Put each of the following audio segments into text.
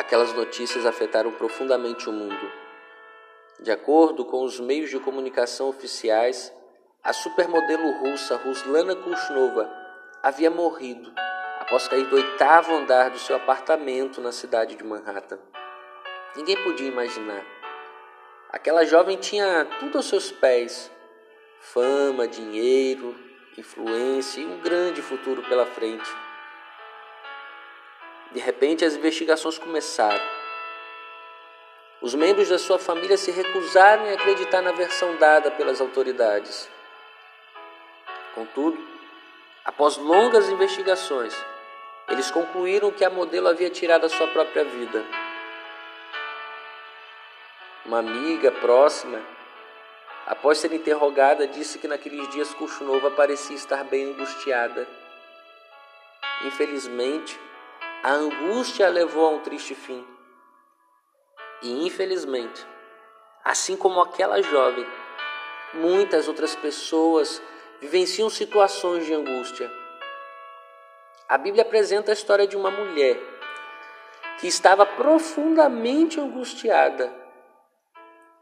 Aquelas notícias afetaram profundamente o mundo. De acordo com os meios de comunicação oficiais, a supermodelo russa Ruslana Kushnova havia morrido após cair do oitavo andar do seu apartamento na cidade de Manhattan. Ninguém podia imaginar. Aquela jovem tinha tudo aos seus pés: fama, dinheiro, influência e um grande futuro pela frente. De repente, as investigações começaram. Os membros da sua família se recusaram a acreditar na versão dada pelas autoridades. Contudo, após longas investigações, eles concluíram que a modelo havia tirado a sua própria vida. Uma amiga próxima, após ser interrogada, disse que naqueles dias Kuchnova parecia estar bem angustiada. Infelizmente, a angústia a levou a um triste fim. E infelizmente, assim como aquela jovem, muitas outras pessoas vivenciam situações de angústia. A Bíblia apresenta a história de uma mulher que estava profundamente angustiada,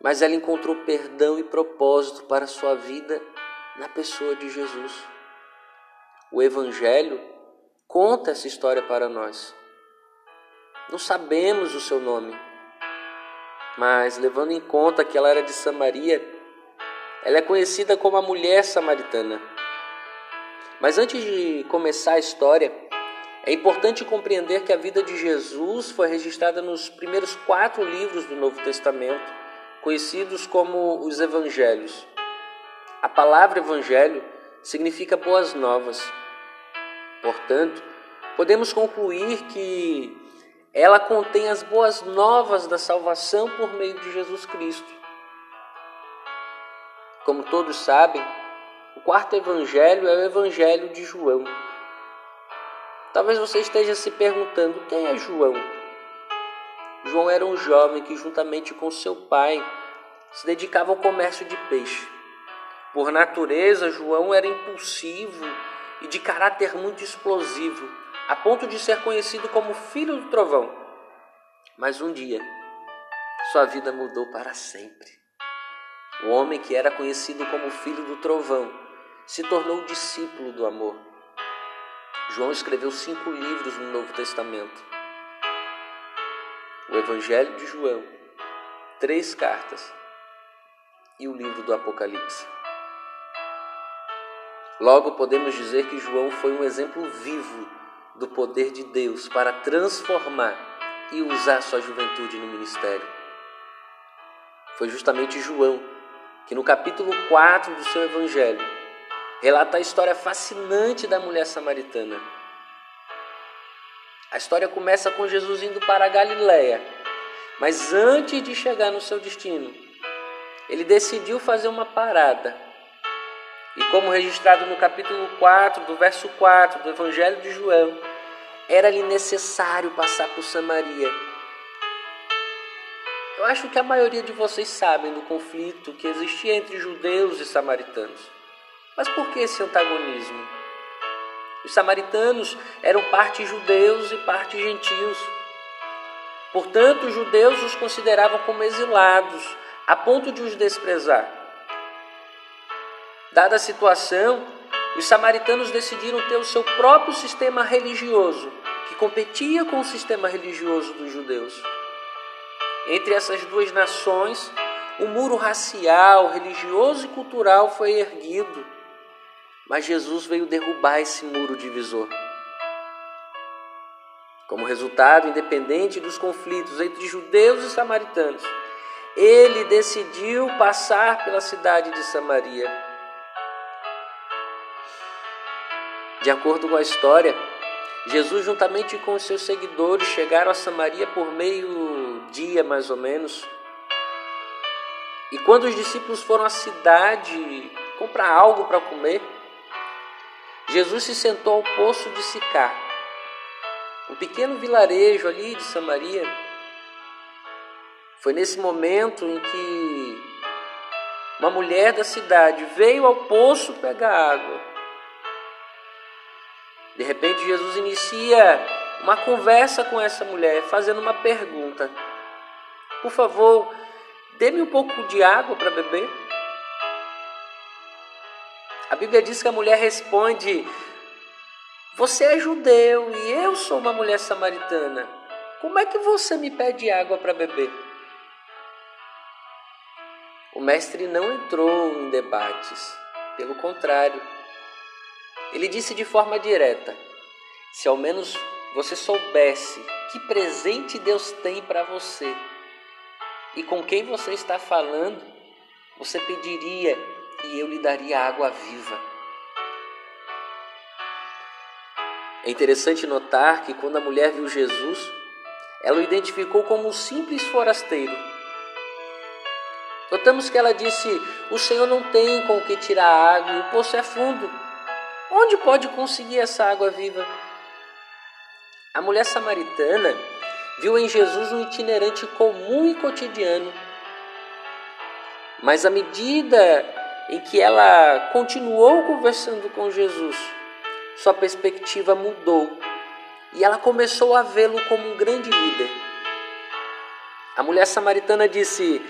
mas ela encontrou perdão e propósito para sua vida na pessoa de Jesus. O Evangelho conta essa história para nós. Não sabemos o seu nome, mas levando em conta que ela era de Samaria, ela é conhecida como a mulher samaritana. Mas antes de começar a história, é importante compreender que a vida de Jesus foi registrada nos primeiros quatro livros do Novo Testamento, conhecidos como os Evangelhos. A palavra Evangelho significa boas novas. Portanto, podemos concluir que ela contém as boas novas da salvação por meio de Jesus Cristo. Como todos sabem, o quarto evangelho é o evangelho de João. Talvez você esteja se perguntando: quem é João? João era um jovem que, juntamente com seu pai, se dedicava ao comércio de peixe. Por natureza, João era impulsivo e de caráter muito explosivo, a ponto de ser conhecido como filho do trovão. Mas um dia, sua vida mudou para sempre. O homem que era conhecido como filho do trovão se tornou discípulo do amor. João escreveu cinco livros no Novo Testamento: o Evangelho de João, três cartas e o livro do Apocalipse. Logo podemos dizer que João foi um exemplo vivo do poder de Deus para transformar e usar sua juventude no ministério. Foi justamente João que no capítulo 4 do seu evangelho relata a história fascinante da mulher samaritana. A história começa com Jesus indo para a Galiléia, mas antes de chegar no seu destino, ele decidiu fazer uma parada. E como registrado no capítulo 4, do verso 4 do Evangelho de João, era-lhe necessário passar por Samaria. Eu acho que a maioria de vocês sabem do conflito que existia entre judeus e samaritanos. Mas por que esse antagonismo? Os samaritanos eram parte judeus e parte gentios. Portanto, os judeus os consideravam como exilados, a ponto de os desprezar. Dada a situação, os samaritanos decidiram ter o seu próprio sistema religioso, que competia com o sistema religioso dos judeus. Entre essas duas nações, o um muro racial, religioso e cultural foi erguido, mas Jesus veio derrubar esse muro divisor. Como resultado, independente dos conflitos entre judeus e samaritanos, ele decidiu passar pela cidade de Samaria. De acordo com a história, Jesus, juntamente com os seus seguidores, chegaram a Samaria por meio dia mais ou menos. E quando os discípulos foram à cidade comprar algo para comer, Jesus se sentou ao poço de Sicar, um pequeno vilarejo ali de Samaria. Foi nesse momento em que uma mulher da cidade veio ao poço pegar água. De repente, Jesus inicia uma conversa com essa mulher, fazendo uma pergunta: Por favor, dê-me um pouco de água para beber. A Bíblia diz que a mulher responde: Você é judeu e eu sou uma mulher samaritana. Como é que você me pede água para beber? O mestre não entrou em debates, pelo contrário, ele disse de forma direta: Se ao menos você soubesse que presente Deus tem para você e com quem você está falando, você pediria e eu lhe daria água viva. É interessante notar que quando a mulher viu Jesus, ela o identificou como um simples forasteiro. Notamos que ela disse: O Senhor não tem com que tirar água o poço é fundo. Onde pode conseguir essa água viva? A mulher samaritana viu em Jesus um itinerante comum e cotidiano. Mas à medida em que ela continuou conversando com Jesus, sua perspectiva mudou e ela começou a vê-lo como um grande líder. A mulher samaritana disse: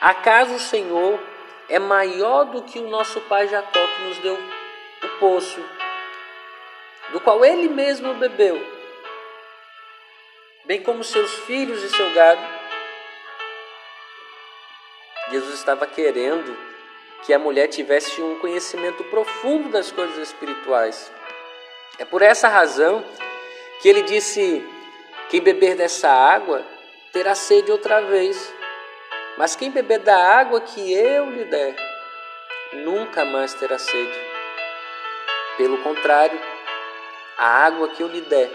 Acaso o Senhor é maior do que o nosso pai Jacó que nos deu poço, do qual ele mesmo bebeu? bem como seus filhos e seu gado. Jesus estava querendo que a mulher tivesse um conhecimento profundo das coisas espirituais. É por essa razão que ele disse: Quem beber dessa água terá sede outra vez, mas quem beber da água que eu lhe der, nunca mais terá sede. Pelo contrário, a água que eu lhe der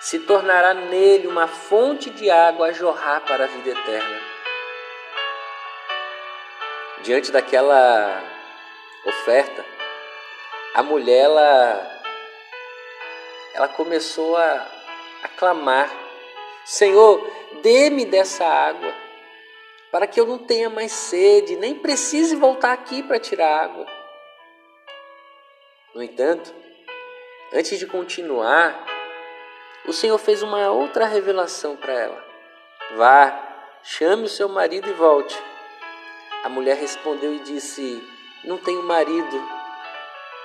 se tornará nele uma fonte de água a jorrar para a vida eterna. Diante daquela oferta, a mulher ela, ela começou a, a clamar: Senhor, dê-me dessa água, para que eu não tenha mais sede, nem precise voltar aqui para tirar água. No entanto, antes de continuar, o Senhor fez uma outra revelação para ela. Vá, chame o seu marido e volte. A mulher respondeu e disse: Não tenho marido.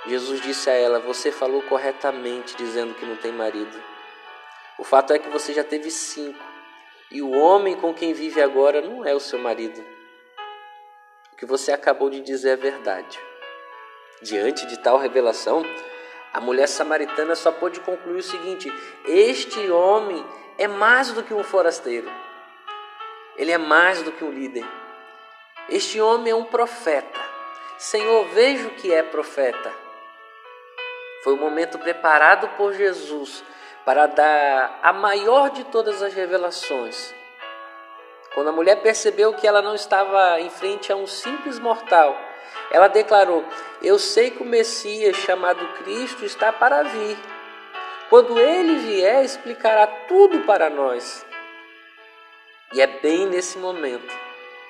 Jesus disse a ela: Você falou corretamente dizendo que não tem marido. O fato é que você já teve cinco, e o homem com quem vive agora não é o seu marido. O que você acabou de dizer é verdade. Diante de tal revelação, a mulher samaritana só pôde concluir o seguinte: este homem é mais do que um forasteiro, ele é mais do que um líder. Este homem é um profeta. Senhor, vejo que é profeta. Foi o momento preparado por Jesus para dar a maior de todas as revelações. Quando a mulher percebeu que ela não estava em frente a um simples mortal, ela declarou: Eu sei que o Messias, chamado Cristo, está para vir. Quando ele vier, explicará tudo para nós. E é bem nesse momento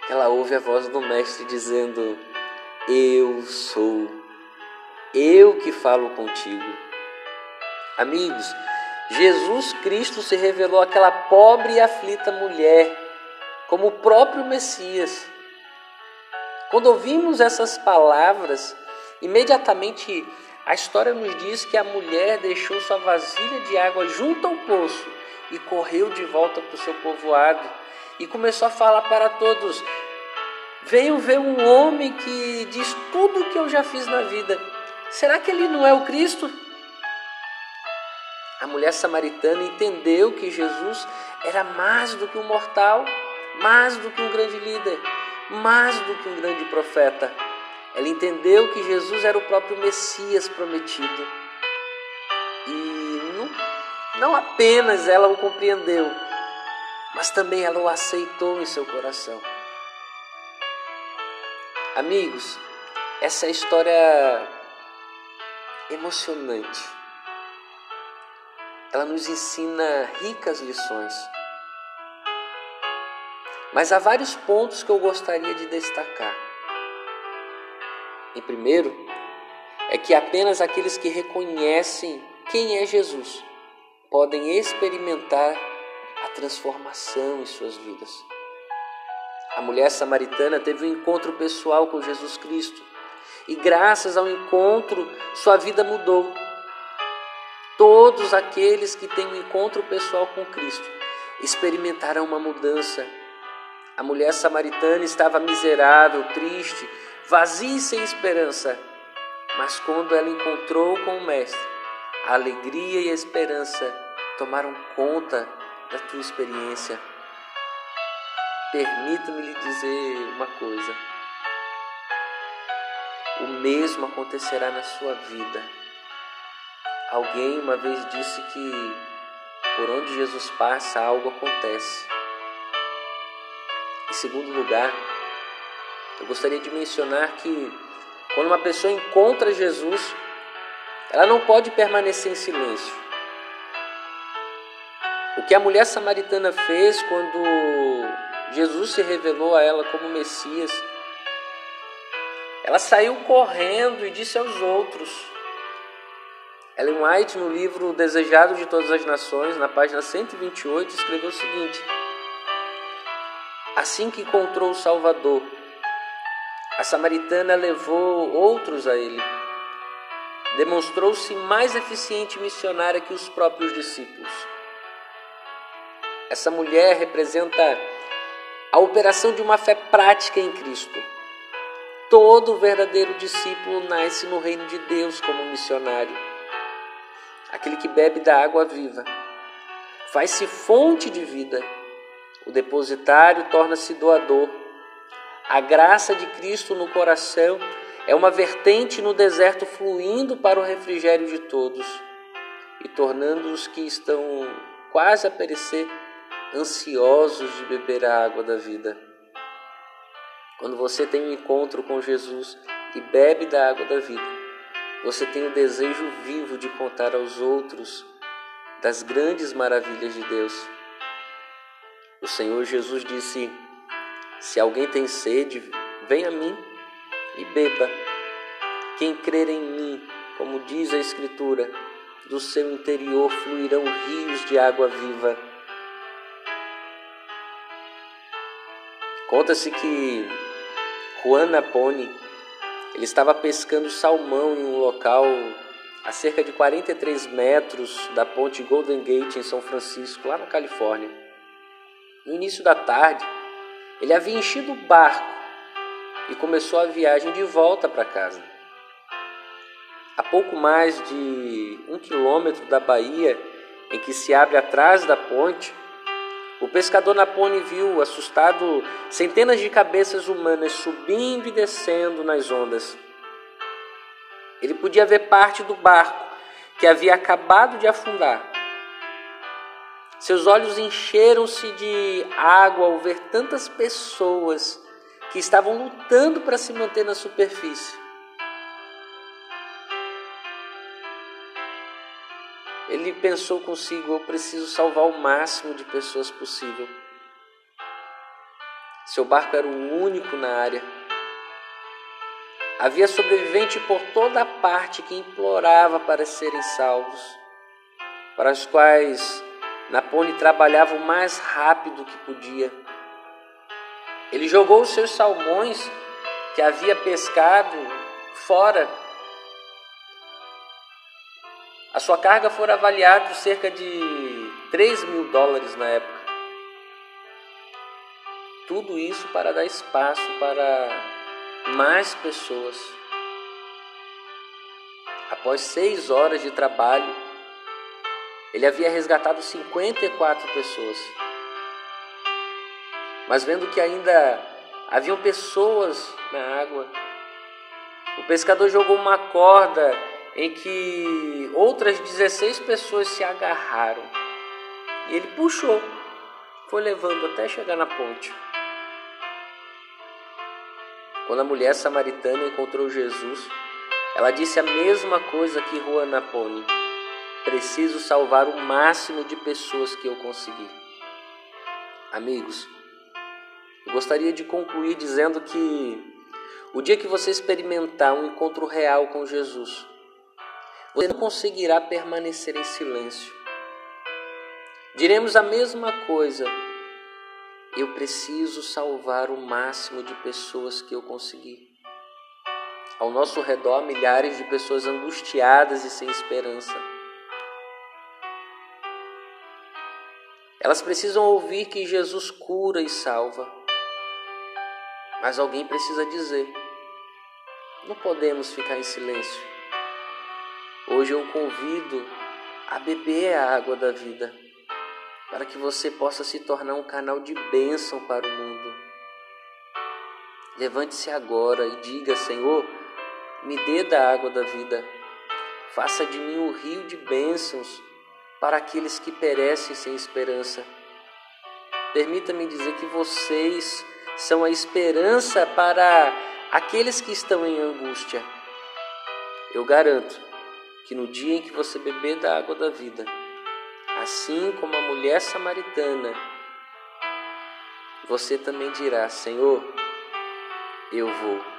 que ela ouve a voz do Mestre dizendo: Eu sou, eu que falo contigo. Amigos, Jesus Cristo se revelou àquela pobre e aflita mulher como o próprio Messias. Quando ouvimos essas palavras, imediatamente a história nos diz que a mulher deixou sua vasilha de água junto ao poço e correu de volta para o seu povoado e começou a falar para todos: Venham ver um homem que diz tudo o que eu já fiz na vida. Será que ele não é o Cristo? A mulher samaritana entendeu que Jesus era mais do que um mortal, mais do que um grande líder mais do que um grande profeta. Ela entendeu que Jesus era o próprio Messias prometido. E não, não apenas ela o compreendeu, mas também ela o aceitou em seu coração. Amigos, essa é história emocionante. Ela nos ensina ricas lições. Mas há vários pontos que eu gostaria de destacar. Em primeiro, é que apenas aqueles que reconhecem quem é Jesus podem experimentar a transformação em suas vidas. A mulher samaritana teve um encontro pessoal com Jesus Cristo e, graças ao encontro, sua vida mudou. Todos aqueles que têm um encontro pessoal com Cristo experimentaram uma mudança. A mulher samaritana estava miserável, triste, vazia e sem esperança. Mas quando ela encontrou com o Mestre, a alegria e a esperança tomaram conta da tua experiência. Permita-me lhe dizer uma coisa: o mesmo acontecerá na sua vida. Alguém uma vez disse que por onde Jesus passa, algo acontece. Em segundo lugar, eu gostaria de mencionar que quando uma pessoa encontra Jesus, ela não pode permanecer em silêncio. O que a mulher samaritana fez quando Jesus se revelou a ela como Messias, ela saiu correndo e disse aos outros. Ellen White, no livro Desejado de Todas as Nações, na página 128, escreveu o seguinte: Assim que encontrou o Salvador, a samaritana levou outros a ele. Demonstrou-se mais eficiente missionária que os próprios discípulos. Essa mulher representa a operação de uma fé prática em Cristo. Todo verdadeiro discípulo nasce no reino de Deus como missionário. Aquele que bebe da água viva faz-se fonte de vida. O depositário torna-se doador a graça de Cristo no coração é uma vertente no deserto fluindo para o refrigério de todos e tornando os que estão quase a perecer ansiosos de beber a água da vida. Quando você tem um encontro com Jesus e bebe da água da vida, você tem o desejo vivo de contar aos outros das grandes maravilhas de Deus. O Senhor Jesus disse: se alguém tem sede, venha a mim e beba. Quem crer em mim, como diz a Escritura, do seu interior fluirão rios de água viva. Conta-se que Juan Naponi ele estava pescando salmão em um local a cerca de 43 metros da ponte Golden Gate em São Francisco, lá na Califórnia. No início da tarde, ele havia enchido o barco e começou a viagem de volta para casa. A pouco mais de um quilômetro da baía, em que se abre atrás da ponte, o pescador Napone viu, assustado, centenas de cabeças humanas subindo e descendo nas ondas. Ele podia ver parte do barco que havia acabado de afundar seus olhos encheram-se de água ao ver tantas pessoas que estavam lutando para se manter na superfície. Ele pensou consigo: eu preciso salvar o máximo de pessoas possível. Seu barco era o único na área. Havia sobrevivente por toda parte que implorava para serem salvos, para os quais Napone trabalhava o mais rápido que podia. Ele jogou os seus salmões que havia pescado fora. A sua carga foi avaliada cerca de 3 mil dólares na época. Tudo isso para dar espaço para mais pessoas. Após seis horas de trabalho, ele havia resgatado 54 pessoas. Mas vendo que ainda haviam pessoas na água, o pescador jogou uma corda em que outras 16 pessoas se agarraram. E ele puxou, foi levando até chegar na ponte. Quando a mulher samaritana encontrou Jesus, ela disse a mesma coisa que Juan Napone. Preciso salvar o máximo de pessoas que eu conseguir. Amigos, eu gostaria de concluir dizendo que o dia que você experimentar um encontro real com Jesus, você não conseguirá permanecer em silêncio. Diremos a mesma coisa. Eu preciso salvar o máximo de pessoas que eu conseguir. Ao nosso redor, milhares de pessoas angustiadas e sem esperança. Elas precisam ouvir que Jesus cura e salva. Mas alguém precisa dizer: não podemos ficar em silêncio. Hoje eu convido a beber a água da vida, para que você possa se tornar um canal de bênção para o mundo. Levante-se agora e diga: Senhor, me dê da água da vida, faça de mim um rio de bênçãos para aqueles que perecem sem esperança. Permita-me dizer que vocês são a esperança para aqueles que estão em angústia. Eu garanto que no dia em que você beber da água da vida, assim como a mulher samaritana, você também dirá: Senhor, eu vou.